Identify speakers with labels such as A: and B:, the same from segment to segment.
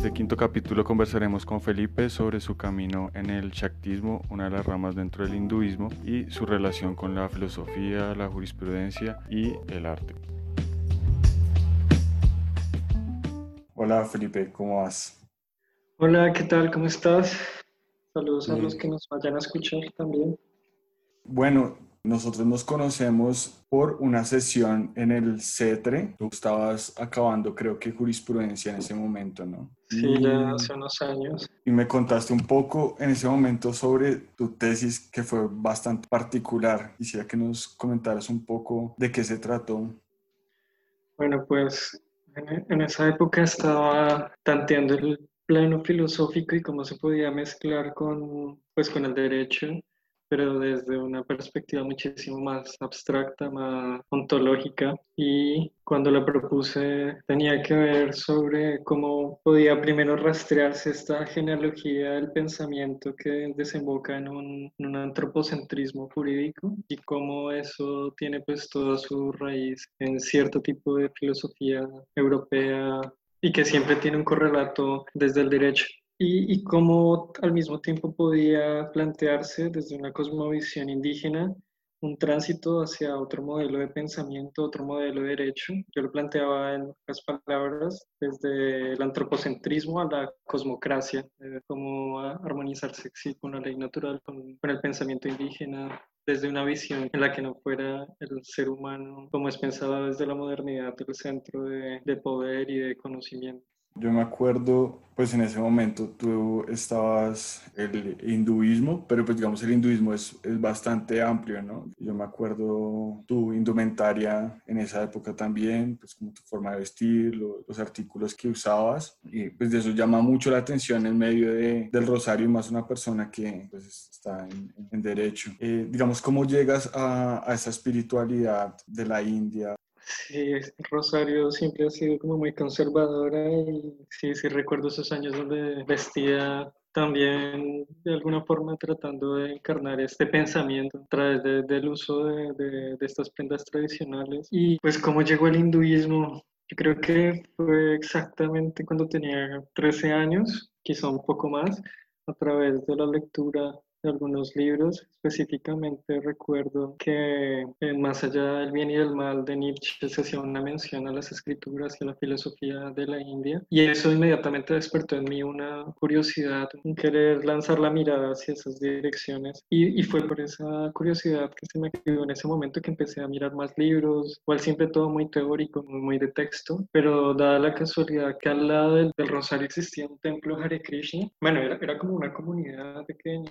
A: este quinto capítulo conversaremos con Felipe sobre su camino en el Shaktismo, una de las ramas dentro del hinduismo, y su relación con la filosofía, la jurisprudencia y el arte. Hola Felipe, ¿cómo vas?
B: Hola, ¿qué tal? ¿Cómo estás? Saludos a los que nos vayan a escuchar también.
A: Bueno, nosotros nos conocemos por una sesión en el CETRE. Tú estabas acabando, creo que jurisprudencia en ese momento, ¿no?
B: Sí, ya hace unos años.
A: Y me contaste un poco en ese momento sobre tu tesis que fue bastante particular. Quisiera que nos comentaras un poco de qué se trató.
B: Bueno, pues en, esa época estaba tanteando el plano filosófico y cómo se podía mezclar con, pues, con el derecho pero desde una perspectiva muchísimo más abstracta, más ontológica. Y cuando la propuse tenía que ver sobre cómo podía primero rastrearse esta genealogía del pensamiento que desemboca en un, un antropocentrismo jurídico y cómo eso tiene pues toda su raíz en cierto tipo de filosofía europea y que siempre tiene un correlato desde el derecho y, cómo al mismo tiempo podía plantearse desde una cosmovisión indígena un tránsito hacia otro modelo de pensamiento, otro modelo de derecho. Yo lo planteaba en otras palabras, desde el antropocentrismo a la cosmocracia, cómo armonizarse con la ley natural, con, el pensamiento indígena, desde una visión en la que no fuera el ser humano como es pensado desde la modernidad, el centro de poder y de conocimiento.
A: Yo me acuerdo, pues en ese momento tú estabas el hinduismo, pero pues digamos el hinduismo es, es bastante amplio, ¿no? Yo me acuerdo tu indumentaria en esa época también, pues como tu forma de vestir, los artículos que usabas, y pues de eso llama mucho la atención en medio de, del rosario, más una persona que pues está en, en derecho. Eh, digamos, ¿cómo llegas a, a esa espiritualidad de la India?
B: Sí, Rosario siempre ha sido como muy conservadora y sí, sí recuerdo esos años donde vestía también de alguna forma tratando de encarnar este pensamiento a través del uso de, de, de, estas prendas tradicionales. Y pues cómo llegó el hinduismo, yo creo que fue exactamente cuando tenía 13 años, quizá un poco más, a través de la lectura de algunos libros. Específicamente recuerdo que en Más allá del bien y del mal de Nietzsche se hacía una mención a las escrituras y a la filosofía de la India. Y eso inmediatamente despertó en mí una curiosidad, un querer lanzar la mirada hacia esas direcciones. Y, y fue por esa curiosidad que se me quedó en ese momento que empecé a mirar más libros, igual siempre todo muy teórico, muy, de texto, pero dada la casualidad que al lado del, del Rosario existía un templo Hare Krishna, bueno, era, era como una comunidad pequeña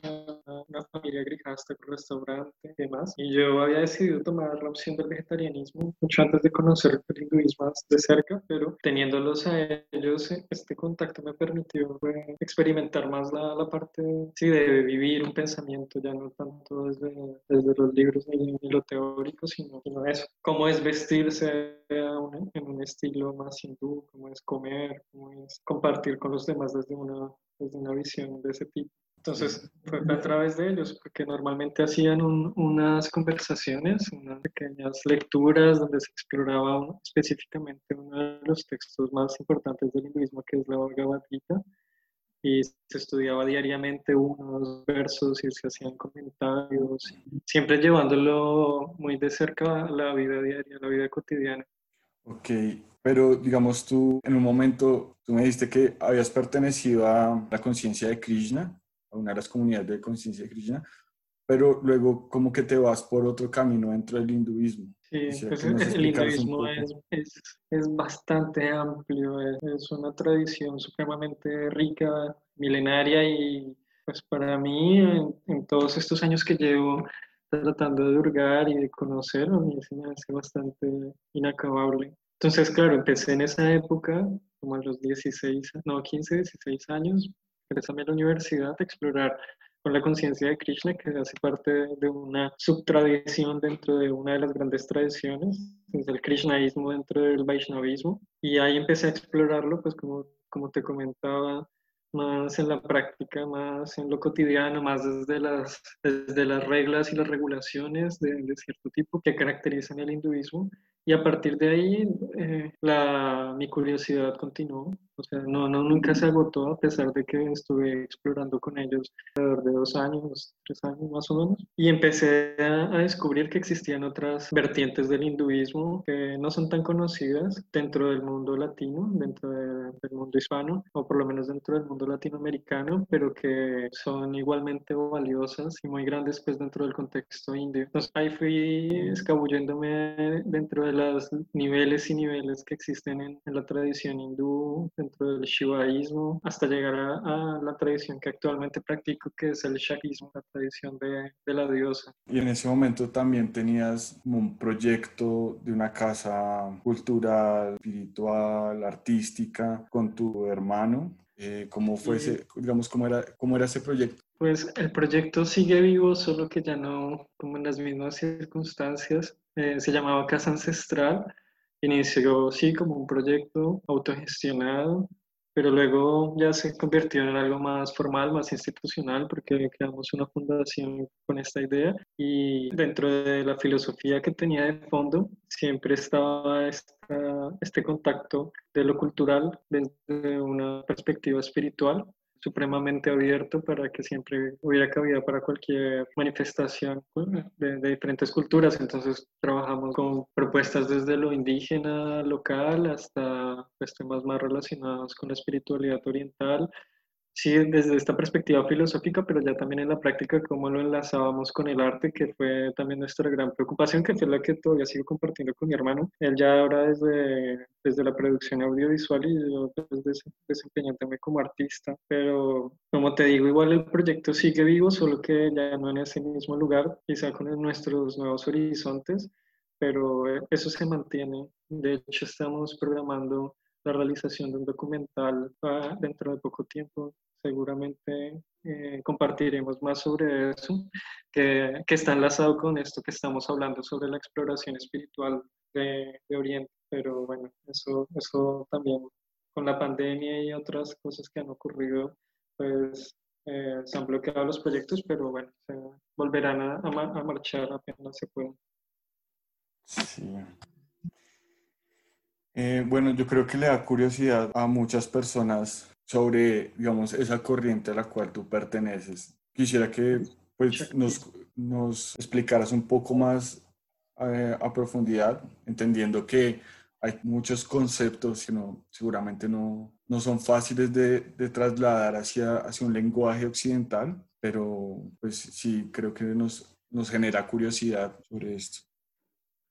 B: una familia grijasta con restaurante y demás. Y yo había decidido tomar la opción del vegetarianismo mucho antes de conocer el hinduismo más de cerca, pero teniéndolos a ellos, este contacto me permitió experimentar más la, la parte sí, de vivir un pensamiento, ya no tanto desde, desde los libros ni, lo teórico, sino, sino, eso. Cómo es vestirse en un estilo más hindú, cómo es comer, cómo es compartir con los demás desde una, desde una visión de ese tipo. Entonces fue a través de ellos, porque normalmente hacían unas conversaciones, unas pequeñas lecturas donde se exploraba específicamente uno de los textos más importantes del hinduismo, que es la Bhagavad Gita, y se estudiaba diariamente unos versos y se hacían comentarios, siempre llevándolo muy de cerca a la vida diaria, a la vida cotidiana.
A: Ok, pero digamos tú en un momento, tú me dijiste que habías pertenecido a la conciencia de Krishna una de las comunidades de conciencia krishna, pero luego como que te vas por otro camino dentro del hinduismo.
B: Sí, pues el hinduismo es, es, es, bastante amplio, es, una tradición supremamente rica, milenaria y pues para mí en, todos estos años que llevo tratando de hurgar y de conocer, a mí se me hace bastante inacabable. Entonces, claro, empecé en esa época, como a los 16, no, 15, 16 años, ingresé a la universidad a explorar con la conciencia de Krishna, que hace parte de una subtradición dentro de una de las grandes tradiciones, es el Krishnaísmo dentro del Vaishnavismo, y ahí empecé a explorarlo, pues como, como te comentaba, más en la práctica, más en lo cotidiano, más desde las, desde las reglas y las regulaciones de, de cierto tipo que caracterizan el hinduismo, y a partir de ahí eh, la, mi curiosidad continuó. O sea, no, no, nunca se agotó a pesar de que estuve explorando con ellos alrededor de dos años, tres años más o menos. Y empecé a, descubrir que existían otras vertientes del hinduismo que no son tan conocidas dentro del mundo latino, dentro del mundo hispano, o por lo menos dentro del mundo latinoamericano, pero que son igualmente valiosas y muy grandes pues dentro del contexto indio. Entonces ahí fui escabulléndome dentro de los niveles y niveles que existen en, en la tradición hindú, dentro del shivaísmo, hasta llegar a, la tradición que actualmente practico, que es el shakismo, la tradición de, de, la diosa.
A: Y en ese momento también tenías un proyecto de una casa cultural, espiritual, artística con tu hermano. Eh, ¿Cómo fue ese, digamos, cómo era, cómo era ese proyecto?
B: Pues el proyecto sigue vivo, solo que ya no como en las mismas circunstancias. Eh, se llamaba Casa Ancestral inició sí como un proyecto autogestionado, pero luego ya se convirtió en algo más formal, más institucional, porque creamos una fundación con esta idea. Y dentro de la filosofía que tenía de fondo siempre estaba este contacto de lo cultural desde una perspectiva espiritual supremamente abierto para que siempre hubiera cabida para cualquier manifestación de, diferentes culturas. Entonces trabajamos con propuestas desde lo indígena local hasta pues, temas más relacionados con la espiritualidad oriental sí, desde esta perspectiva filosófica, pero ya también en la práctica, cómo lo enlazábamos con el arte, que fue también nuestra gran preocupación, que fue la que todavía sigo compartiendo con mi hermano. Él ya ahora desde, desde la producción audiovisual y yo pues, desempeñándome como artista, pero como te digo, igual el proyecto sigue vivo, solo que ya no en ese mismo lugar, quizá con nuestros nuevos horizontes, pero eso se mantiene. De hecho, estamos programando la realización de un documental dentro de poco tiempo. Seguramente eh, compartiremos más sobre eso, que, que, está enlazado con esto que estamos hablando sobre la exploración espiritual de, de, Oriente. Pero bueno, eso, eso también con la pandemia y otras cosas que han ocurrido, pues eh, se han bloqueado los proyectos, pero bueno, se volverán a, a, a marchar apenas se puedan.
A: Sí. Eh, bueno, yo creo que le da curiosidad a muchas personas sobre, digamos, esa corriente a la cual tú perteneces. Quisiera que pues, nos, nos explicaras un poco más eh, a profundidad, entendiendo que hay muchos conceptos que no, seguramente no, no son fáciles de, de, trasladar hacia, hacia un lenguaje occidental, pero pues sí, creo que nos, nos genera curiosidad sobre esto.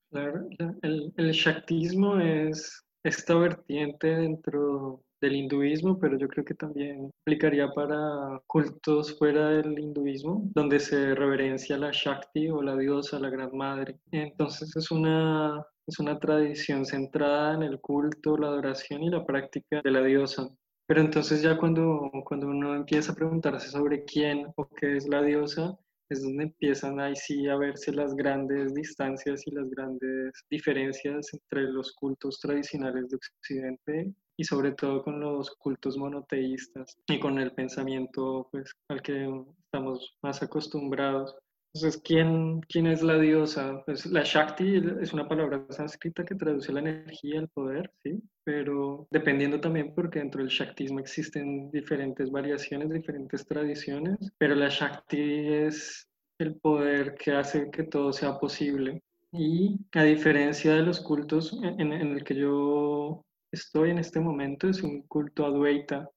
B: Claro, el, el Shaktismo es esta vertiente dentro del hinduismo, pero yo creo que también aplicaría para cultos fuera del hinduismo, donde se reverencia la Shakti o la diosa, la Gran Madre. Entonces es una, es una tradición centrada en el culto, la adoración y la práctica de la diosa. Pero entonces ya cuando, cuando uno empieza a preguntarse sobre quién o qué es la diosa, es donde empiezan ahí sí a verse las grandes distancias y las grandes diferencias entre los cultos tradicionales de Occidente y sobre todo con los cultos monoteístas y con el pensamiento pues, al que estamos más acostumbrados. Entonces, ¿quién, ¿quién es la diosa? Pues la Shakti es una palabra sánscrita que traduce la energía, el poder, ¿sí? Pero dependiendo también porque dentro del Shaktismo existen diferentes variaciones, diferentes tradiciones, pero la Shakti es el poder que hace que todo sea posible. Y a diferencia de los cultos en, en el que yo estoy en este momento, es un culto Advaita.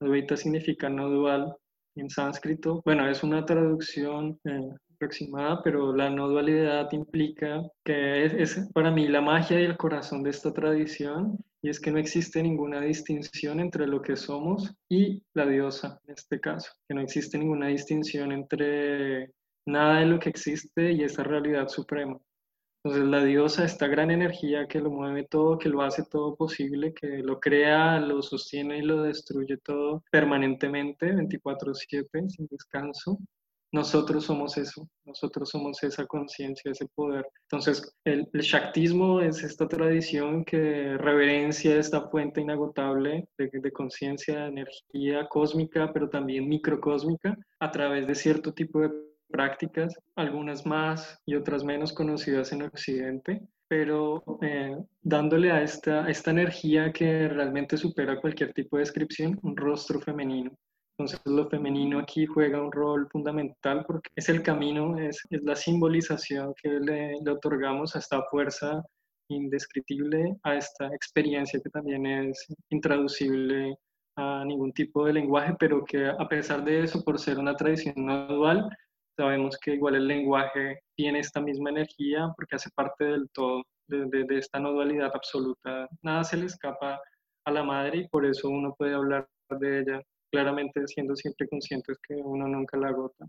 B: Advaita significa no dual en sánscrito. Bueno, es una traducción eh, aproximada, pero la no dualidad implica que es, para mí la magia y el corazón de esta tradición, y es que no existe ninguna distinción entre lo que somos y la diosa, en este caso, que no existe ninguna distinción entre nada de lo que existe y esa realidad suprema. Entonces la diosa, esta gran energía que lo mueve todo, que lo hace todo posible, que lo crea, lo sostiene y lo destruye todo permanentemente, 24/7, sin descanso. Nosotros somos eso, nosotros somos esa conciencia, ese poder. Entonces, el, Shaktismo es esta tradición que reverencia esta fuente inagotable de, de conciencia, de energía cósmica, pero también microcósmica, a través de cierto tipo de prácticas, algunas más y otras menos conocidas en Occidente, pero eh, dándole a esta, esta energía que realmente supera cualquier tipo de descripción, un rostro femenino. Entonces lo femenino aquí juega un rol fundamental porque es el camino, es, es la simbolización que le, le, otorgamos a esta fuerza indescriptible, a esta experiencia que también es intraducible a ningún tipo de lenguaje, pero que a pesar de eso, por ser una tradición no dual, sabemos que igual el lenguaje tiene esta misma energía porque hace parte del todo, de, de, de esta no dualidad absoluta. Nada se le escapa a la madre y por eso uno puede hablar de ella claramente siendo siempre conscientes que uno nunca la agota.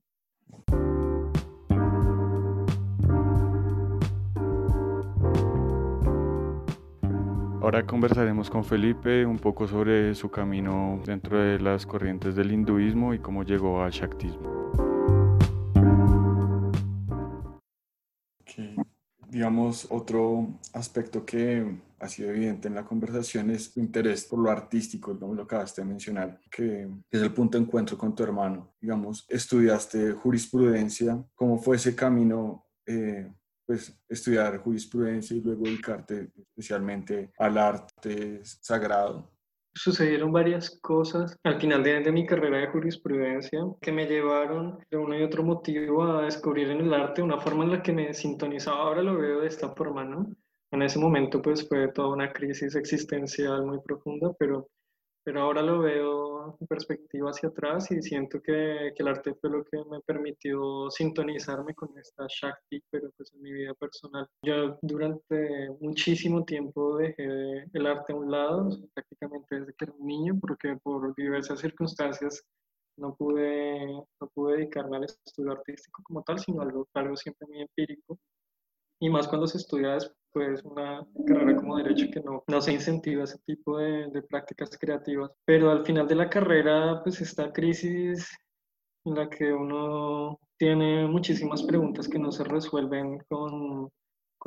A: Ahora conversaremos con Felipe un poco sobre su camino dentro de las corrientes del hinduismo y cómo llegó al Shaktismo. Digamos, otro aspecto que ha sido evidente en la conversación es tu interés por lo artístico, como lo acabaste de mencionar, que es el punto de encuentro con tu hermano. Digamos, estudiaste jurisprudencia, ¿cómo fue ese camino eh, pues estudiar jurisprudencia y luego dedicarte especialmente al arte sagrado?
B: Sucedieron varias cosas al final de, de, mi carrera de jurisprudencia que me llevaron de uno y otro motivo a descubrir en el arte una forma en la que me sintonizaba. Ahora lo veo de esta forma, ¿no? En ese momento pues fue toda una crisis existencial muy profunda, pero pero ahora lo veo en perspectiva hacia atrás y siento que, que, el arte fue lo que me permitió sintonizarme con esta Shakti, pero pues en mi vida personal. Yo durante muchísimo tiempo dejé el arte a un lado, prácticamente porque por diversas circunstancias no pude, no pude dedicarme al estudio artístico como tal, sino algo, algo siempre muy empírico. Y más cuando se estudia después una carrera como derecho que no, no se incentiva ese tipo de, de, prácticas creativas. Pero al final de la carrera, pues esta crisis en la que uno tiene muchísimas preguntas que no se resuelven con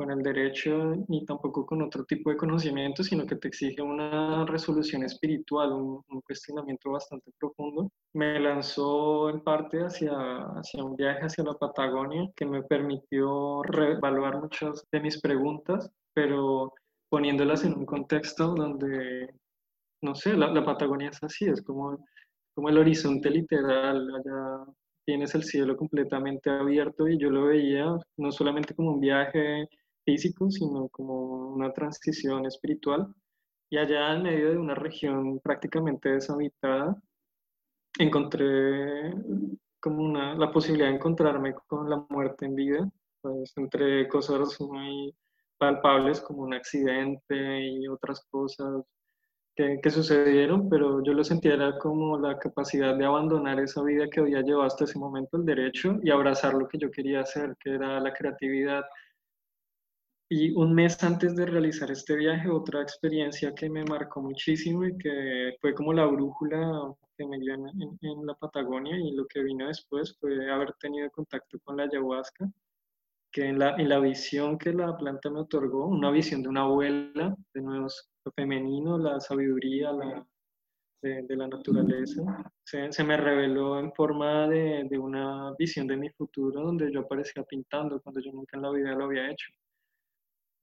B: con el derecho ni tampoco con otro tipo de conocimiento, sino que te exige una resolución espiritual, un, un, cuestionamiento bastante profundo. Me lanzó en parte hacia, hacia un viaje hacia la Patagonia que me permitió reevaluar muchas de mis preguntas, pero poniéndolas en un contexto donde, no sé, la, la Patagonia es así, es como, como el horizonte literal, allá tienes el cielo completamente abierto y yo lo veía no solamente como un viaje físico, sino como una transición espiritual. Y allá en medio de una región prácticamente deshabitada, encontré como una, la posibilidad de encontrarme con la muerte en vida, pues entre cosas muy palpables como un accidente y otras cosas que, que, sucedieron, pero yo lo sentía era como la capacidad de abandonar esa vida que había llevado hasta ese momento, el derecho, y abrazar lo que yo quería hacer, que era la creatividad, y un mes antes de realizar este viaje, otra experiencia que me marcó muchísimo y que fue como la brújula que me dio en, en, la Patagonia y lo que vino después fue haber tenido contacto con la ayahuasca, que en la, en la visión que la planta me otorgó, una visión de una abuela, de nuevo lo femenino, la sabiduría, la, de, de, la naturaleza. Se, se, me reveló en forma de, de, una visión de mi futuro donde yo aparecía pintando cuando yo nunca en la vida lo había hecho.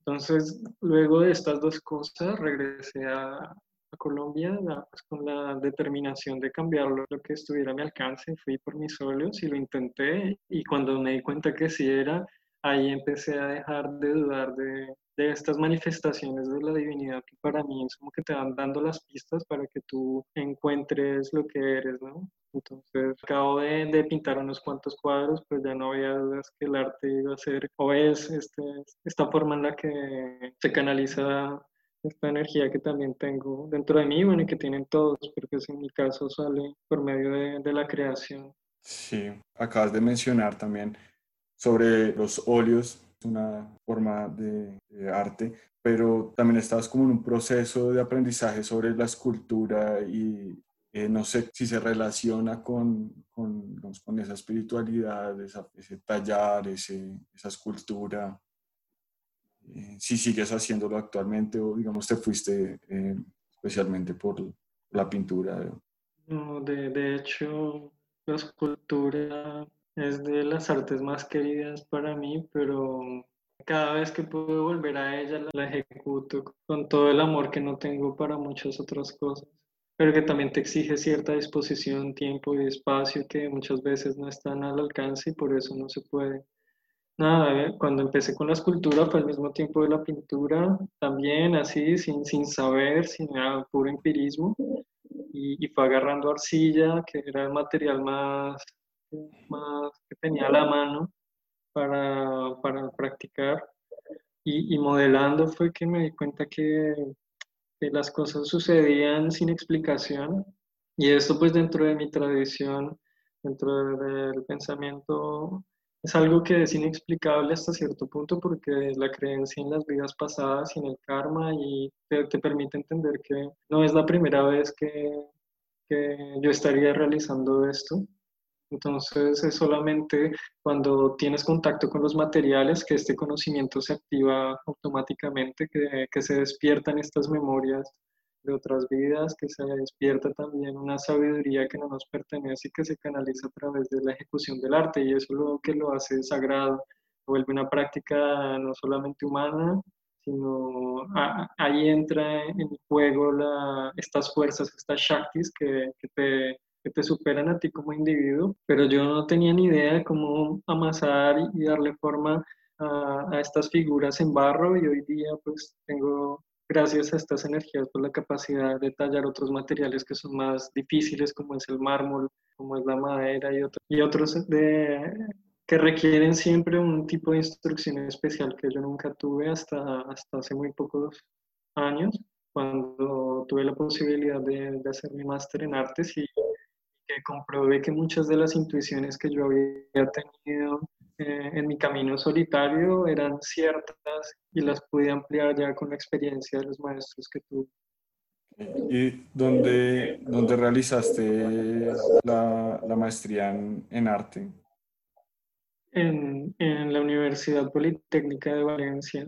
B: Entonces, luego de estas dos cosas, regresé a, Colombia pues, con la determinación de cambiar lo, lo, que estuviera a mi alcance. Fui por mis óleos y lo intenté y cuando me di cuenta que sí era, ahí empecé a dejar de dudar de, de estas manifestaciones de la divinidad que para mí es como que te van dando las pistas para que tú encuentres lo que eres, ¿no? Entonces, acabo de, de, pintar unos cuantos cuadros, pues ya no había dudas que el arte iba a ser, o es este, esta forma en la que se canaliza esta energía que también tengo dentro de mí, bueno, y que tienen todos, porque pues en mi caso sale por medio de, de la creación.
A: Sí, acabas de mencionar también sobre los óleos una forma de, de, arte, pero también estabas como en un proceso de aprendizaje sobre la escultura y eh, no sé si se relaciona con, con, digamos, con esa espiritualidad, esa, ese tallar, ese, esa escultura. Eh, si sigues haciéndolo actualmente o digamos te fuiste eh, especialmente por la pintura.
B: No, de, de hecho, la escultura es de las artes más queridas para mí, pero cada vez que puedo volver a ella la, ejecuto con todo el amor que no tengo para muchas otras cosas, pero que también te exige cierta disposición, tiempo y espacio que muchas veces no están al alcance y por eso no se puede. Nada, eh, cuando empecé con la escultura fue al mismo tiempo de la pintura, también así, sin, sin saber, sin nada, puro empirismo, y, y fue agarrando arcilla, que era el material más, más que tenía a la mano, para, para practicar y, y, modelando fue que me di cuenta que, que, las cosas sucedían sin explicación. Y esto pues dentro de mi tradición, dentro del pensamiento, es algo que es inexplicable hasta cierto punto porque la creencia en las vidas pasadas y en el karma y te, te permite entender que no es la primera vez que yo estaría realizando esto entonces es solamente cuando tienes contacto con los materiales que este conocimiento se activa automáticamente, que, que, se despiertan estas memorias de otras vidas, que se despierta también una sabiduría que no nos pertenece y que se canaliza a través de la ejecución del arte. Y eso es lo que lo hace sagrado, vuelve una práctica no solamente humana, sino ahí entra en juego la, estas fuerzas, estas shaktis que, que te que te superan a ti como individuo, pero yo no tenía ni idea de cómo amasar y darle forma a, a estas figuras en barro y hoy día pues tengo gracias a estas energías, pues la capacidad de tallar otros materiales que son más difíciles, como es el mármol, como es la madera y, otros y otros de, que requieren siempre un tipo de instrucción especial que yo nunca tuve hasta, hasta hace muy pocos años, cuando tuve la posibilidad de, de hacer mi máster en artes y que comprobé que muchas de las intuiciones que yo había tenido eh, en mi camino solitario eran ciertas y las pude ampliar ya con la experiencia de los maestros que tuve.
A: ¿Y dónde, dónde realizaste la, la maestría en, en arte?
B: En, en, la Universidad Politécnica de Valencia.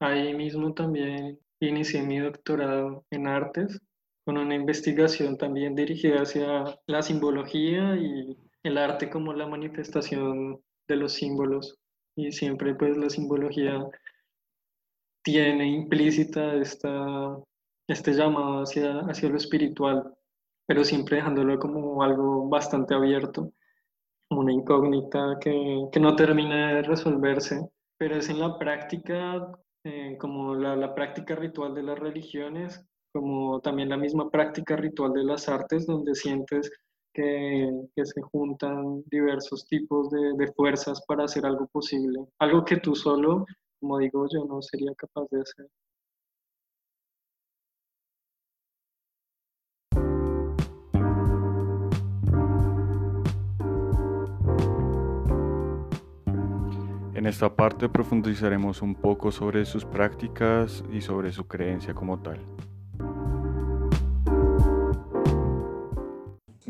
B: Ahí mismo también inicié mi doctorado en artes con una investigación también dirigida hacia la simbología y el arte como la manifestación de los símbolos. Y siempre pues la simbología tiene implícita esta, este llamado hacia, hacia lo espiritual, pero siempre dejándolo como algo bastante abierto, una incógnita que, que no termina de resolverse, pero es en la práctica, eh, como la, la práctica ritual de las religiones, como también la misma práctica ritual de las artes, donde sientes que, que se juntan diversos tipos de, de, fuerzas para hacer algo posible, algo que tú solo, como digo yo, no sería capaz de hacer.
A: En esta parte profundizaremos un poco sobre sus prácticas y sobre su creencia como tal.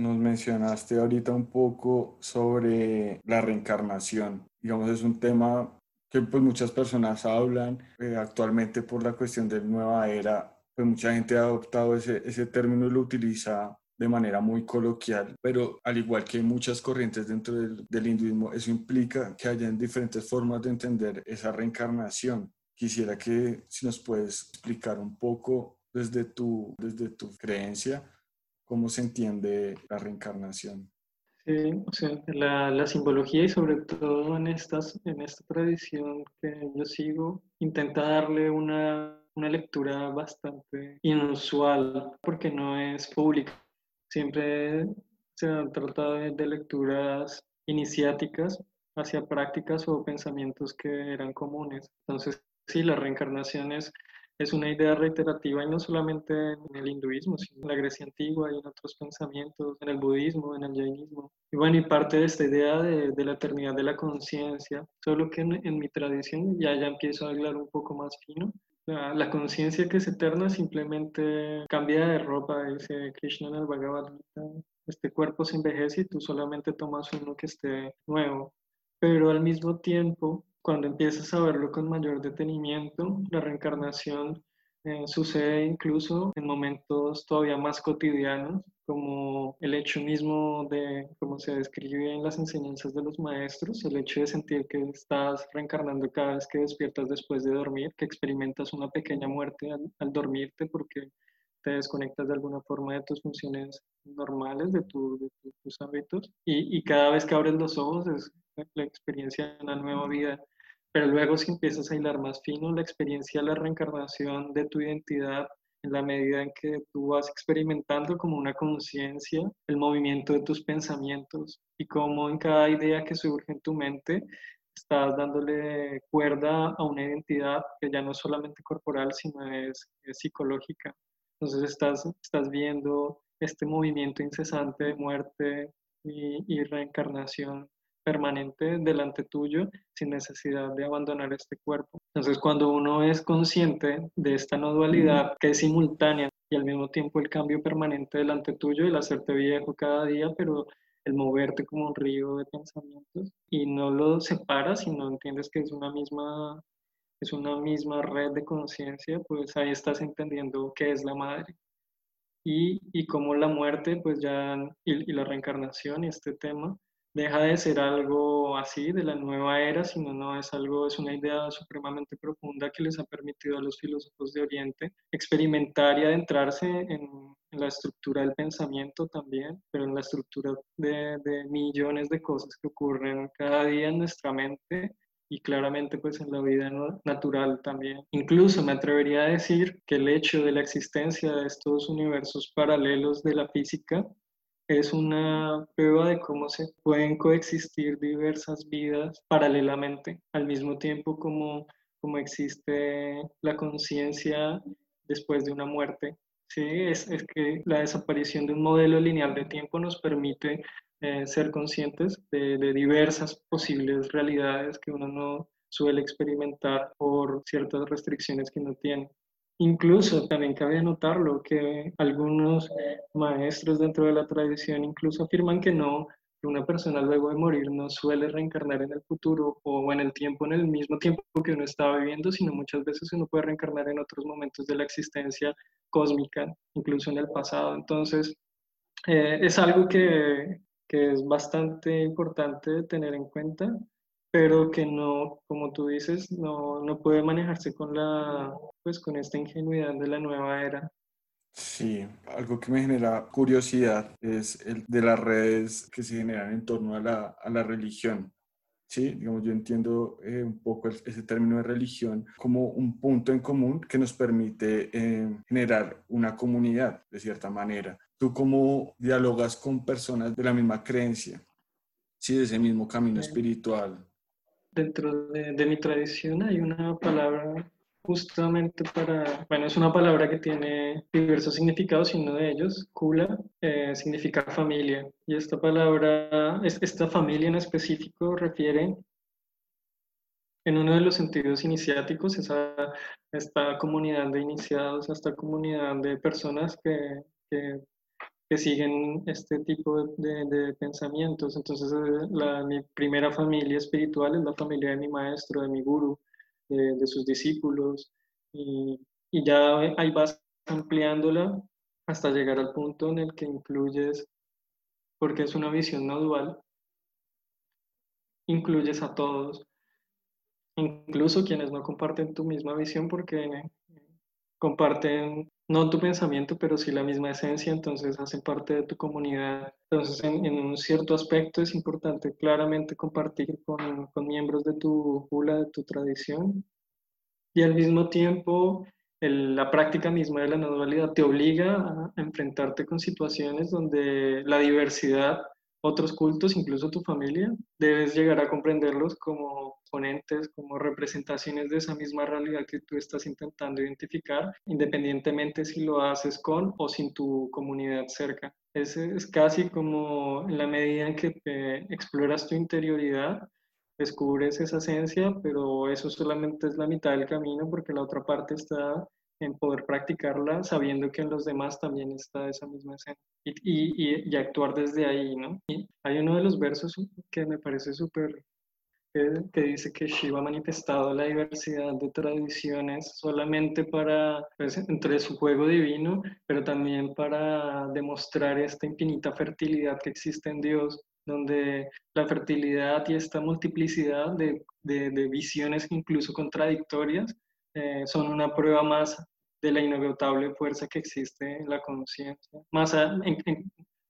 A: Nos mencionaste ahorita un poco sobre la reencarnación. Digamos, es un tema que pues muchas personas hablan eh, actualmente por la cuestión de nueva era, pues mucha gente ha adoptado ese, ese término y lo utiliza de manera muy coloquial, pero al igual que hay muchas corrientes dentro del, del hinduismo, eso implica que hayan diferentes formas de entender esa reencarnación. Quisiera que si nos puedes explicar un poco desde tu, desde tu creencia, cómo se entiende la reencarnación.
B: Sí, o sea, la, la, simbología y sobre todo en, estas, en esta tradición que yo sigo, intenta darle una, una lectura bastante inusual porque no es pública. Siempre se han tratado de, de lecturas iniciáticas hacia prácticas o pensamientos que eran comunes. Entonces, sí, la reencarnación es es una idea reiterativa y no solamente en el hinduismo, sino en la Grecia antigua y en otros pensamientos, en el budismo, en el jainismo. Y bueno, y parte de esta idea de, de la eternidad de la conciencia, solo que en, en, mi tradición ya, ya empiezo a hablar un poco más fino. La, la conciencia que es eterna simplemente cambia de ropa, dice Krishna en el Bhagavad Gita. Este cuerpo se envejece y tú solamente tomas uno que esté nuevo. Pero al mismo tiempo, cuando empiezas a verlo con mayor detenimiento, la reencarnación eh, sucede incluso en momentos todavía más cotidianos como el hecho mismo de, como se describe en las enseñanzas de los maestros, el hecho de sentir que estás reencarnando cada vez que despiertas después de dormir, que experimentas una pequeña muerte al, dormirte porque te desconectas de alguna forma de tus funciones normales, de, tus hábitos, y, y, cada vez que abres los ojos es la experiencia de una nueva vida. Pero luego si empiezas a hilar más fino, la experiencia de la reencarnación de tu identidad en la medida en que tú vas experimentando como una conciencia el movimiento de tus pensamientos y cómo en cada idea que surge en tu mente estás dándole cuerda a una identidad que ya no es solamente corporal, sino es, psicológica. Entonces estás, estás viendo este movimiento incesante de muerte y, y reencarnación permanente delante tuyo sin necesidad de abandonar este cuerpo. Entonces, cuando uno es consciente de esta no dualidad que es simultánea y al mismo tiempo el cambio permanente delante tuyo, el hacerte viejo cada día, pero el moverte como un río de pensamientos y no lo separas, sino entiendes que es una misma es una misma red de conciencia, pues ahí estás entendiendo qué es la madre. Y, y cómo la muerte, pues ya, y, y la reencarnación y este tema, deja de ser algo así de la nueva era, sino no es algo, es una idea supremamente profunda que les ha permitido a los filósofos de Oriente experimentar y adentrarse en, la estructura del pensamiento también, pero en la estructura de, de, millones de cosas que ocurren cada día en nuestra mente y claramente pues en la vida natural también. Incluso me atrevería a decir que el hecho de la existencia de estos universos paralelos de la física es una prueba de cómo se pueden coexistir diversas vidas paralelamente, al mismo tiempo como, como existe la conciencia después de una muerte. Sí, es, es, que la desaparición de un modelo lineal de tiempo nos permite eh, ser conscientes de, de diversas posibles realidades que uno no suele experimentar por ciertas restricciones que no tiene. Incluso también cabe notarlo que algunos maestros dentro de la tradición incluso afirman que no, que una persona luego de morir no suele reencarnar en el futuro o en el tiempo, en el mismo tiempo que uno estaba viviendo, sino muchas veces uno puede reencarnar en otros momentos de la existencia cósmica, incluso en el pasado. Entonces, eh, es algo que, que es bastante importante tener en cuenta pero que no, como tú dices, no, no puede manejarse con la, pues con esta ingenuidad de la nueva era.
A: Sí, algo que me genera curiosidad es el de las redes que se generan en torno a la, a la religión. Sí, digamos, yo entiendo eh, un poco ese término de religión como un punto en común que nos permite eh, generar una comunidad, de cierta manera. ¿Tú cómo dialogas con personas de la misma creencia? Sí, de ese mismo camino espiritual
B: dentro de, mi tradición hay una palabra justamente para, bueno, es una palabra que tiene diversos significados y uno de ellos, kula, eh, significa familia. Y esta palabra, esta familia en específico refiere en uno de los sentidos iniciáticos, esa, esta comunidad de iniciados, esta comunidad de personas que que siguen este tipo de, de, pensamientos. Entonces, eh, la, mi primera familia espiritual es la familia de mi maestro, de mi guru, de, de sus discípulos, y, y, ya ahí vas ampliándola hasta llegar al punto en el que incluyes, porque es una visión no dual, incluyes a todos, incluso quienes no comparten tu misma visión, porque comparten no tu pensamiento, pero sí la misma esencia, entonces hacen parte de tu comunidad. Entonces, en, un cierto aspecto es importante claramente compartir con, con miembros de tu hula, de tu tradición, y al mismo tiempo la práctica misma de la no dualidad te obliga a enfrentarte con situaciones donde la diversidad otros cultos, incluso tu familia, debes llegar a comprenderlos como ponentes, como representaciones de esa misma realidad que tú estás intentando identificar, independientemente si lo haces con o sin tu comunidad cerca. Es, es casi como en la medida en que exploras tu interioridad, descubres esa esencia, pero eso solamente es la mitad del camino porque la otra parte está en poder practicarla sabiendo que en los demás también está esa misma escena y, y, actuar desde ahí, ¿no? Hay uno de los versos que me parece súper que, dice que Shiva ha manifestado la diversidad de tradiciones solamente para, pues, entre su juego divino, pero también para demostrar esta infinita fertilidad que existe en Dios, donde la fertilidad y esta multiplicidad de, de, visiones incluso contradictorias eh, son una prueba más de la inagotable fuerza que existe en la conciencia, más en,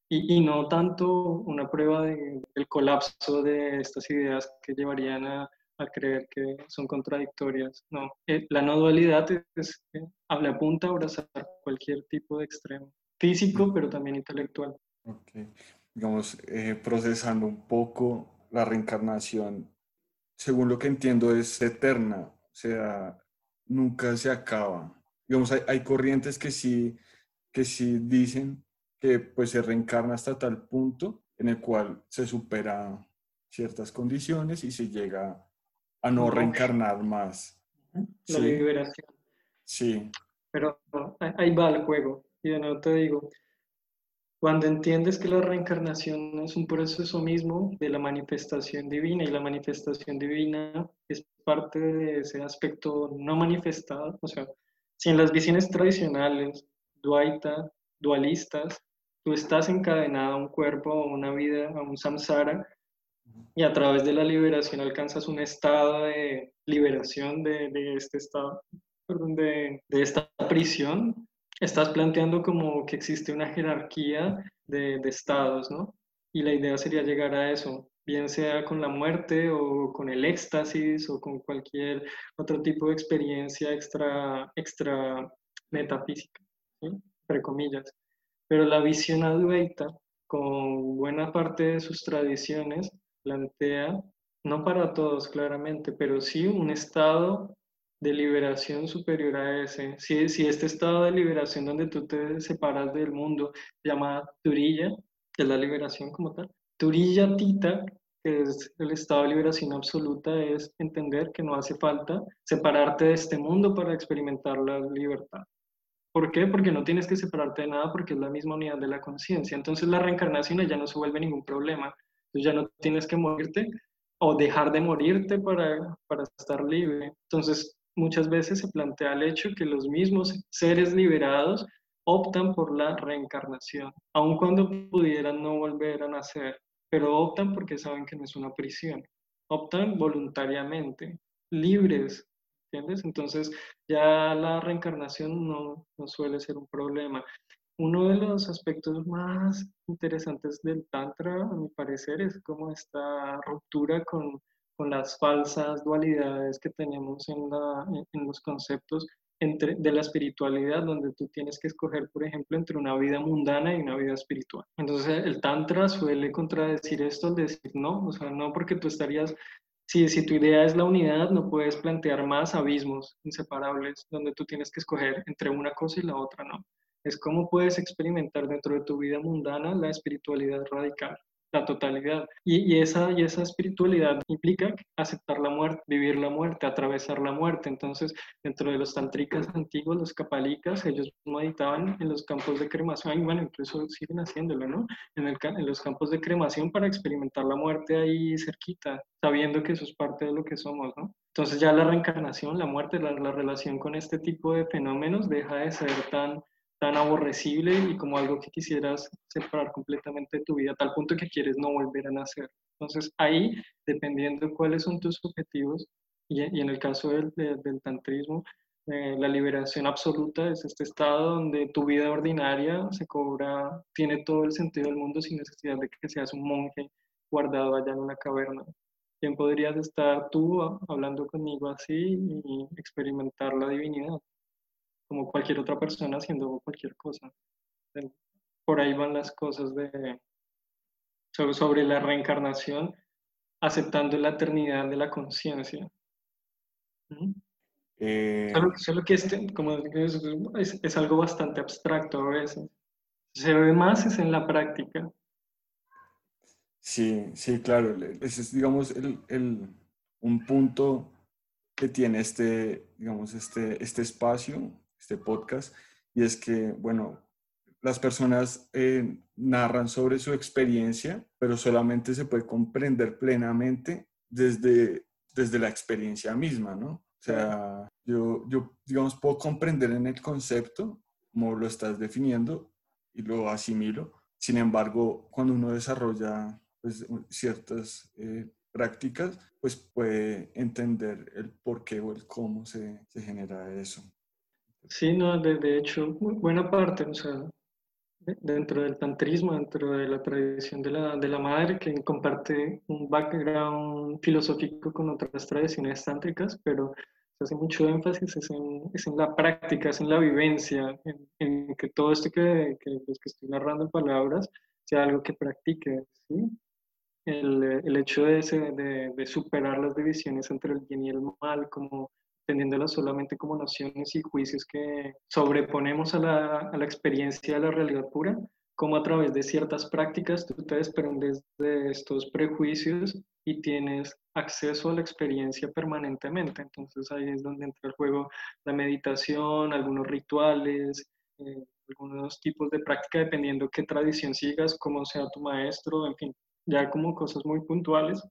B: y, no tanto una prueba del colapso de estas ideas que llevarían a, a creer que son contradictorias. No, eh, la no dualidad es, que le apunta a abrazar cualquier tipo de extremo, físico, pero también intelectual.
A: Ok, digamos, eh, procesando un poco la reencarnación, según lo que entiendo, es eterna, o sea, nunca se acaba. Digamos, hay, hay corrientes que sí, que sí dicen que pues se reencarna hasta tal punto en el cual se supera ciertas condiciones y se llega a no reencarnar más.
B: La liberación.
A: Sí.
B: Pero ahí va el juego. Y de nuevo te digo, cuando entiendes que la reencarnación es un proceso mismo de la manifestación divina y la manifestación divina es parte de ese aspecto no manifestado, o sea, si en las visiones tradicionales, duaita, dualistas, tú estás encadenado a un cuerpo, a una vida, a un samsara, y a través de la liberación alcanzas un estado de liberación de, este estado, perdón, de, esta prisión, estás planteando como que existe una jerarquía de estados, ¿no? Y la idea sería llegar a eso, bien sea con la muerte o con el éxtasis o con cualquier otro tipo de experiencia extra, extra metafísica, ¿sí? entre comillas. Pero la visión advaita, con buena parte de sus tradiciones, plantea, no para todos claramente, pero sí un estado de liberación superior a ese. Si, si este estado de liberación donde tú te separas del mundo, llamada Turilla, que es la liberación como tal, Turilla Tita, que es el estado de liberación absoluta, es entender que no hace falta separarte de este mundo para experimentar la libertad. ¿Por qué? Porque no tienes que separarte de nada porque es la misma unidad de la conciencia. Entonces la reencarnación ya no se vuelve ningún problema. Ya no tienes que morirte o dejar de morirte para, para estar libre. Entonces muchas veces se plantea el hecho que los mismos seres liberados optan por la reencarnación, aun cuando pudieran no volver a nacer, pero optan porque saben que no es una prisión. Optan voluntariamente, libres entonces ya la reencarnación no, no suele ser un problema. Uno de los aspectos más interesantes del Tantra, a mi parecer, es como esta ruptura con, con las falsas dualidades que tenemos en, la, en los conceptos de la espiritualidad, donde tú tienes que escoger, por ejemplo, entre una vida mundana y una vida espiritual. Entonces, el Tantra suele contradecir esto al decir no, o sea, no porque tú estarías si, si tu idea es la unidad, no puedes plantear más abismos inseparables donde tú tienes que escoger entre una cosa y la otra, no. Es cómo puedes experimentar dentro de tu vida mundana la espiritualidad radical la totalidad. Y, esa, y esa espiritualidad implica aceptar la muerte, vivir la muerte, atravesar la muerte. Entonces, dentro de los tantricas antiguos, los capalicas, ellos meditaban en los campos de cremación, y bueno, incluso siguen haciéndolo, ¿no? En, el, en los campos de cremación para experimentar la muerte ahí cerquita, sabiendo que eso es parte de lo que somos, ¿no? Entonces ya la reencarnación, la muerte, la, la relación con este tipo de fenómenos deja de ser tan tan aborrecible y como algo que quisieras separar completamente de tu vida, a tal punto que quieres no volver a nacer. Entonces ahí, dependiendo de cuáles son tus objetivos, y, en el caso del, del tantrismo, eh, la liberación absoluta es este estado donde tu vida ordinaria se cobra, tiene todo el sentido del mundo sin necesidad de que seas un monje guardado allá en una caverna. Bien podrías estar tú hablando conmigo así y experimentar la divinidad como cualquier otra persona haciendo cualquier cosa. Por ahí van las cosas de sobre, la reencarnación, aceptando la eternidad de la conciencia. Eh, solo, que este, como es, es, algo bastante abstracto a veces. Se ve más es en la práctica.
A: Sí, sí, claro. Ese es, digamos, el, el, un punto que tiene este, digamos, este, este espacio este podcast, y es que, bueno, las personas eh, narran sobre su experiencia, pero solamente se puede comprender plenamente desde, desde la experiencia misma, ¿no? O sea, yo, yo, digamos, puedo comprender en el concepto, como lo estás definiendo, y lo asimilo. Sin embargo, cuando uno desarrolla pues, ciertas eh, prácticas, pues puede entender el por qué o el cómo se, se genera eso.
B: Sí, no, de, de, hecho, buena parte, o sea, dentro del tantrismo, dentro de la tradición de la, de la madre, que comparte un background filosófico con otras tradiciones tántricas, pero se hace mucho énfasis es en, es en la práctica, es en la vivencia, en, en que todo esto que, que, pues, que, estoy narrando en palabras sea algo que practique, ¿sí? El, el hecho de, de, de superar las divisiones entre el bien y el mal, como entendiéndolas solamente como nociones y juicios que sobreponemos a la, a la, experiencia de la realidad pura, como a través de ciertas prácticas tú te desprendes de estos prejuicios y tienes acceso a la experiencia permanentemente. Entonces ahí es donde entra el juego la meditación, algunos rituales, eh, algunos tipos de práctica dependiendo qué tradición sigas, cómo sea tu maestro, en fin, ya como cosas muy puntuales.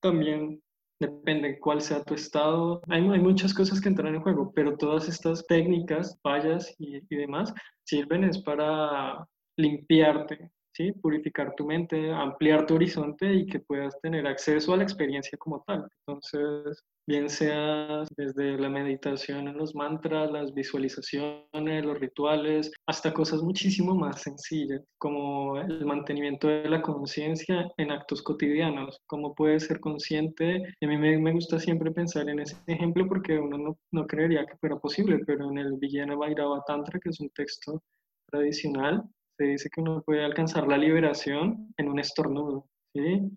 B: También depende cuál sea tu estado. Hay, muchas cosas que entran en juego, pero todas estas técnicas, fallas y, y demás sirven es para limpiarte, ¿sí? purificar tu mente, ampliar tu horizonte y que puedas tener acceso a la experiencia como tal. Entonces, bien sea desde la meditación en los mantras, las visualizaciones, los rituales, hasta cosas muchísimo más sencillas, como el mantenimiento de la conciencia en actos cotidianos, cómo puedes ser consciente. Y a mí me, me, gusta siempre pensar en ese ejemplo porque uno no, no creería que fuera posible, pero en el Vijnana Bhairava Tantra, que es un texto tradicional, se dice que uno puede alcanzar la liberación en un estornudo, ¿sí?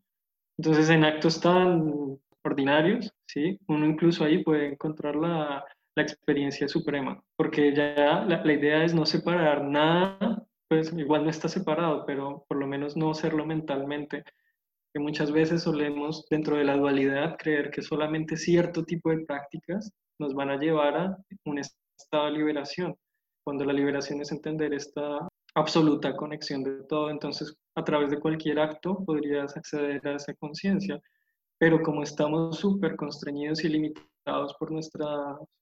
B: Entonces, en actos tan ordinarios, ¿sí? Uno incluso ahí puede encontrar la, la experiencia suprema, porque ya la, la, idea es no separar nada, pues igual no está separado, pero por lo menos no hacerlo mentalmente, que muchas veces solemos dentro de la dualidad creer que solamente cierto tipo de prácticas nos van a llevar a un estado de liberación, cuando la liberación es entender esta absoluta conexión de todo, entonces a través de cualquier acto podrías acceder a esa conciencia, pero como estamos súper constreñidos y limitados por nuestra,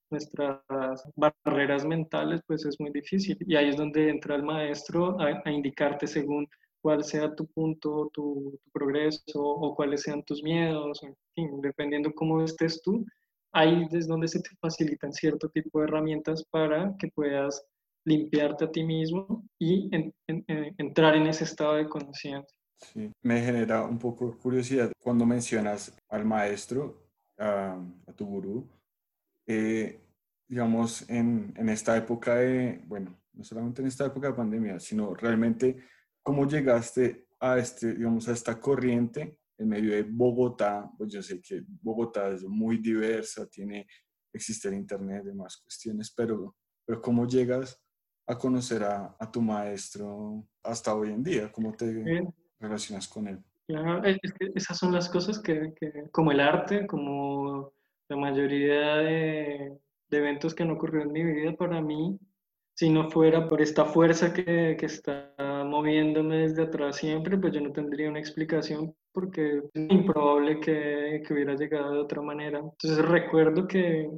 B: nuestras barreras mentales, pues es muy difícil. Y ahí es donde entra el maestro a, indicarte según cuál sea tu punto, tu, tu, progreso o cuáles sean tus miedos, en fin, dependiendo cómo estés tú, ahí es donde se te facilitan cierto tipo de herramientas para que puedas limpiarte a ti mismo y en, en, en, entrar en ese estado de conciencia.
A: Sí, me genera un poco curiosidad cuando mencionas al maestro, a, a tu gurú, eh, digamos, en, en, esta época de, bueno, no solamente en esta época de pandemia, sino realmente cómo llegaste a, este, digamos, a esta corriente en medio de Bogotá, pues yo sé que Bogotá es muy diversa, tiene, existe el Internet, demás cuestiones, pero, pero cómo llegas a conocer a, a, tu maestro hasta hoy en día? ¿Cómo te Bien. relacionas con él?
B: Claro, es que esas son las cosas que, que, como el arte, como la mayoría de, de, eventos que han ocurrido en mi vida, para mí, si no fuera por esta fuerza que, que está moviéndome desde atrás siempre, pues yo no tendría una explicación porque es improbable que, que hubiera llegado de otra manera. Entonces recuerdo que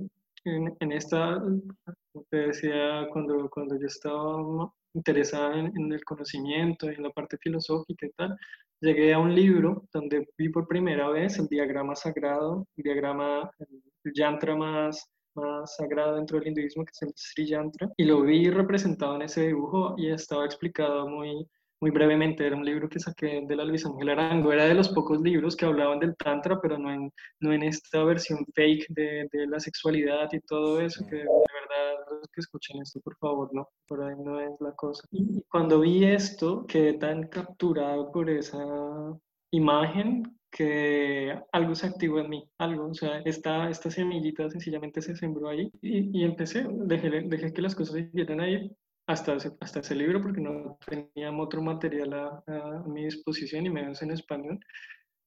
B: en, en esta como te decía, cuando, cuando yo estaba interesada en, en, el conocimiento, en la parte filosófica y tal, llegué a un libro donde vi por primera vez el diagrama sagrado, el diagrama, el yantra más, más sagrado dentro del hinduismo, que es el Sri Yantra, y lo vi representado en ese dibujo y estaba explicado muy, muy brevemente, era un libro que saqué de la Luis Ángel Arango, era de los pocos libros que hablaban del Tantra, pero no en, no en esta versión fake de, de la sexualidad y todo eso, que de verdad los que escuchen esto, por favor, no, por ahí no es la cosa. Y cuando vi esto, quedé tan capturado por esa imagen que algo se activó en mí, algo, o sea, esta, esta semillita sencillamente se sembró ahí y, y empecé, dejé, dejé que las cosas siguieran ahí hasta ese, hasta ese libro porque no teníamos otro material a, mi disposición y menos en español.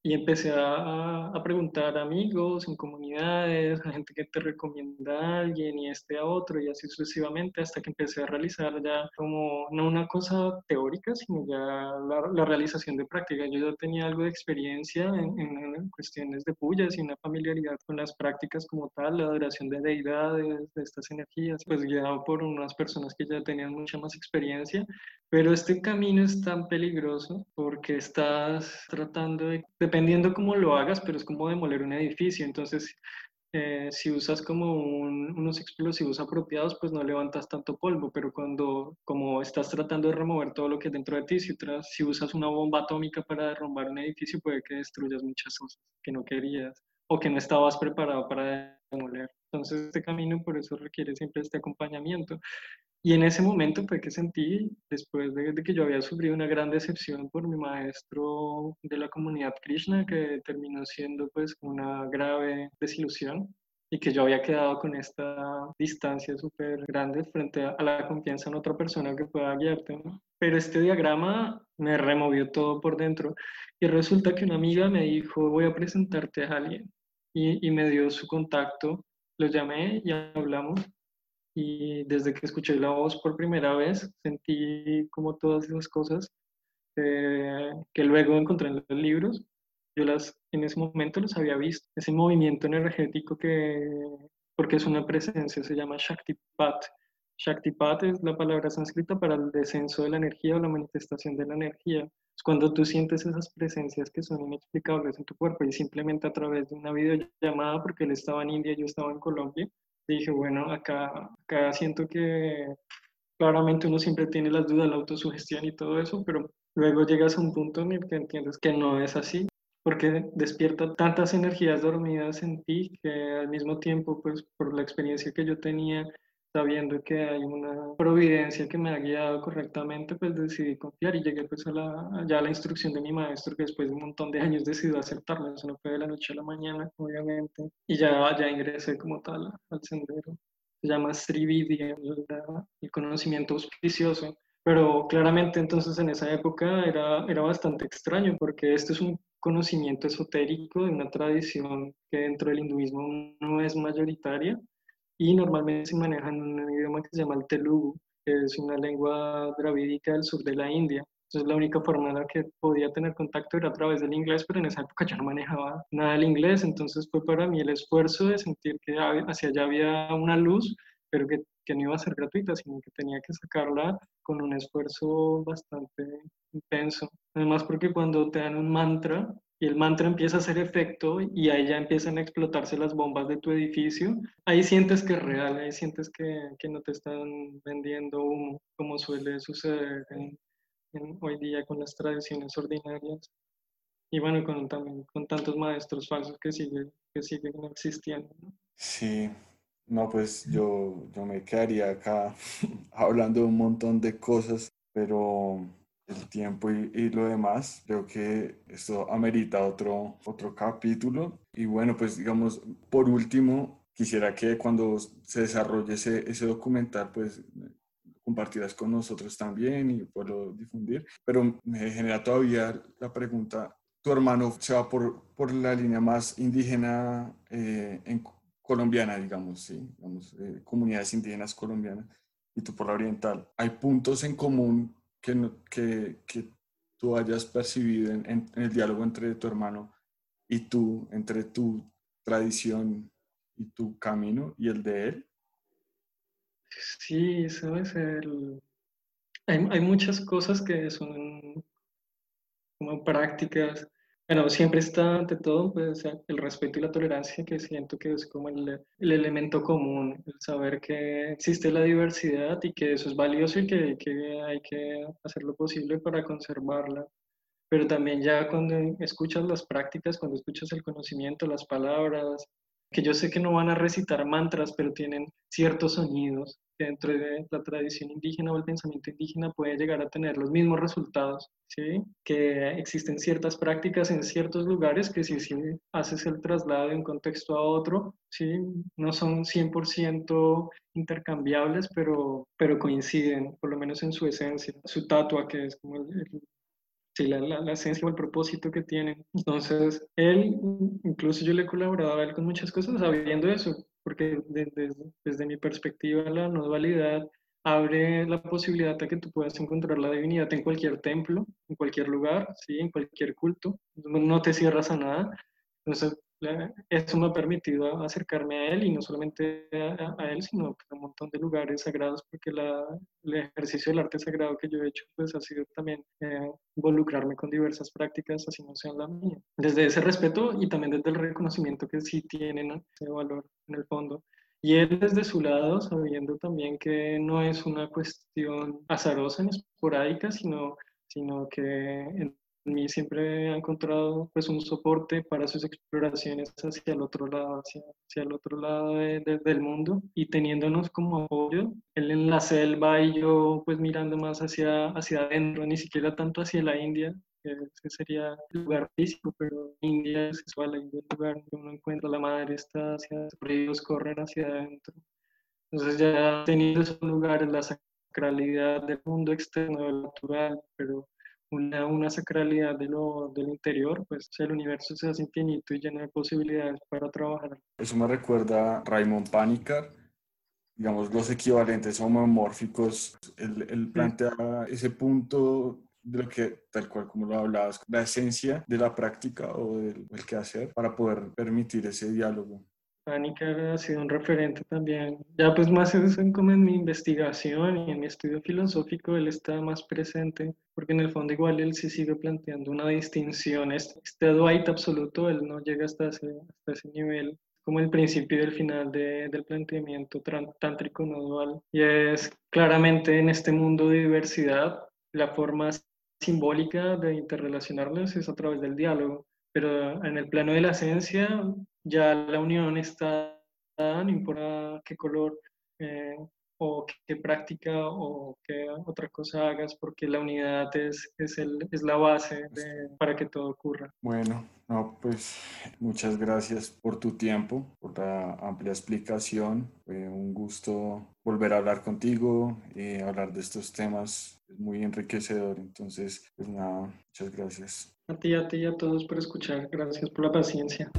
B: Y empecé a, a, preguntar a amigos en comunidades, a gente que te recomienda a alguien y este a otro y así sucesivamente hasta que empecé a realizar ya como no una cosa teórica, sino ya la, la realización de práctica. Yo ya tenía algo de experiencia en, en, cuestiones de pullas y una familiaridad con las prácticas como tal, la adoración de deidades, de estas energías, pues guiado por unas personas que ya tenían mucha más experiencia, pero este camino es tan peligroso porque estás tratando de dependiendo cómo lo hagas, pero es como demoler un edificio. Entonces, eh, si usas como unos explosivos apropiados, pues no levantas tanto polvo, pero cuando como estás tratando de remover todo lo que es dentro de ti, si, tras, si usas una bomba atómica para derrumbar un edificio, puede que destruyas muchas cosas que no querías o que no estabas preparado para demoler. Entonces, este camino por eso requiere siempre este acompañamiento. Y en ese momento fue que sentí, después de, que yo había sufrido una gran decepción por mi maestro de la comunidad Krishna, que terminó siendo pues una grave desilusión y que yo había quedado con esta distancia súper grande frente a, la confianza en otra persona que pueda guiarte. Pero este diagrama me removió todo por dentro y resulta que una amiga me dijo, voy a presentarte a alguien y, y me dio su contacto, lo llamé y hablamos y desde que escuché la voz por primera vez sentí como todas esas cosas eh, que luego encontré en los libros, yo las en ese momento los había visto, ese movimiento energético que, porque es una presencia, se llama Shaktipat. Shaktipat es la palabra sánscrita para el descenso de la energía o la manifestación de la energía. Es cuando tú sientes esas presencias que son inexplicables en tu cuerpo y simplemente a través de una videollamada, porque él estaba en India yo estaba en Colombia, dije, bueno, acá, acá siento que claramente uno siempre tiene las dudas, la autosugestión y todo eso, pero luego llegas a un punto en el que entiendes que no es así, porque despierta tantas energías dormidas en ti que al mismo tiempo, pues por la experiencia que yo tenía, sabiendo que hay una providencia que me ha guiado correctamente, pues decidí confiar y llegué pues a la, ya a la instrucción de mi maestro, que después de un montón de años decidió aceptarme, eso no fue de la noche a la mañana, obviamente, y ya, ya ingresé como tal al sendero. Se llama Srividya, el conocimiento auspicioso, pero claramente entonces en esa época era, era bastante extraño, porque este es un conocimiento esotérico de una tradición que dentro del hinduismo no es mayoritaria, y normalmente se maneja en un idioma que se llama el Telugu, que es una lengua dravídica del sur de la India. Entonces la única forma en la que podía tener contacto era a través del inglés, pero en esa época yo no manejaba nada del inglés, entonces fue para mí el esfuerzo de sentir que hacia allá había una luz, pero que, que no iba a ser gratuita, sino que tenía que sacarla con un esfuerzo bastante intenso. Además porque cuando te dan un mantra, y el mantra empieza a hacer efecto y ahí ya empiezan a explotarse las bombas de tu edificio, ahí sientes que es real, ahí sientes que, que no te están vendiendo humo, como suele suceder hoy día con las tradiciones ordinarias. Y bueno, con, también con tantos maestros falsos que siguen, que siguen existiendo.
A: Sí, no, pues yo, yo me quedaría acá hablando de un montón de cosas, pero el tiempo y, lo demás. Creo que esto amerita otro, otro capítulo. Y bueno, pues digamos, por último, quisiera que cuando se desarrolle ese, ese documental, pues compartirás con nosotros también y poderlo difundir. Pero me genera todavía la pregunta, ¿tu hermano se va por, por la línea más indígena eh, en colombiana, digamos, sí, digamos, eh, comunidades indígenas colombianas, y tú por la oriental? ¿Hay puntos en común que, que, que tú hayas percibido en, el diálogo entre tu hermano y tú, entre tu tradición y tu camino y el de él?
B: Sí, sabes, el... hay, hay muchas cosas que son como prácticas bueno, siempre está ante todo pues, el respeto y la tolerancia, que siento que es como el, el, elemento común, el saber que existe la diversidad y que eso es valioso y que, que hay que hacer lo posible para conservarla. Pero también ya cuando escuchas las prácticas, cuando escuchas el conocimiento, las palabras, que yo sé que no van a recitar mantras, pero tienen ciertos sonidos dentro de la tradición indígena o el pensamiento indígena puede llegar a tener los mismos resultados, ¿sí? que existen ciertas prácticas en ciertos lugares que si, si haces el traslado de un contexto a otro, ¿sí? no son 100% intercambiables, pero, pero coinciden, por lo menos en su esencia. Su tatua, que es como el sí, la, la, esencia o el propósito que tienen. Entonces, él, incluso yo le he colaborado a él con muchas cosas sabiendo eso, porque desde, desde mi perspectiva la no dualidad abre la posibilidad de que tú puedas encontrar la divinidad en cualquier templo, en cualquier lugar, ¿sí? en cualquier culto, no te cierras a nada. Entonces, eso me ha permitido acercarme a él y no solamente a, él, sino a un montón de lugares sagrados, porque la, el ejercicio del arte sagrado que yo he hecho pues ha sido también eh, involucrarme con diversas prácticas, así no sean la mía. Desde ese respeto y también desde el reconocimiento que sí tienen ese valor en el fondo. Y él desde su lado, sabiendo también que no es una cuestión azarosa ni esporádica, sino, sino que en mí siempre ha encontrado pues un soporte para sus exploraciones hacia el otro lado, hacia, hacia el otro lado del mundo y teniéndonos como apoyo, él en la selva y yo pues mirando más hacia, hacia adentro, ni siquiera tanto hacia la India, ese sería el lugar físico, pero India es igual, el lugar donde uno encuentra la madre, está hacia los ríos, corren hacia adentro. Entonces ya teniendo esos lugares, la sacralidad del mundo externo, del natural, pero una, una sacralidad de lo, del interior, pues el universo se hace infinito y lleno de posibilidades para trabajar.
A: Eso me recuerda a Raymond Panikkar, digamos, los equivalentes homomórficos. Él, él plantea ese punto de lo que, tal cual como lo hablabas, la esencia de la práctica o del, del quehacer para poder permitir ese diálogo.
B: Panikkar ha sido un referente también. Ya pues más en, como en mi investigación y en mi estudio filosófico, él está más presente, porque en el fondo igual él sí sigue planteando una distinción. Este, este Dwight absoluto, él no llega hasta ese, hasta ese nivel como el principio y el final de, del planteamiento tántrico no dual. Y es claramente en este mundo de diversidad, la forma simbólica de interrelacionarlos es a través del diálogo, pero en el plano de la esencia ya la unión está, no importa qué color eh, o qué práctica o qué otra cosa hagas, porque la unidad es, es, el, es la base para que todo ocurra.
A: Bueno, no, pues muchas gracias por tu tiempo, por la amplia explicación. Fue un gusto volver a hablar contigo y hablar de estos temas. Es muy enriquecedor. Entonces, pues nada, muchas gracias.
B: A ti, a ti y a todos por escuchar. Gracias por la paciencia.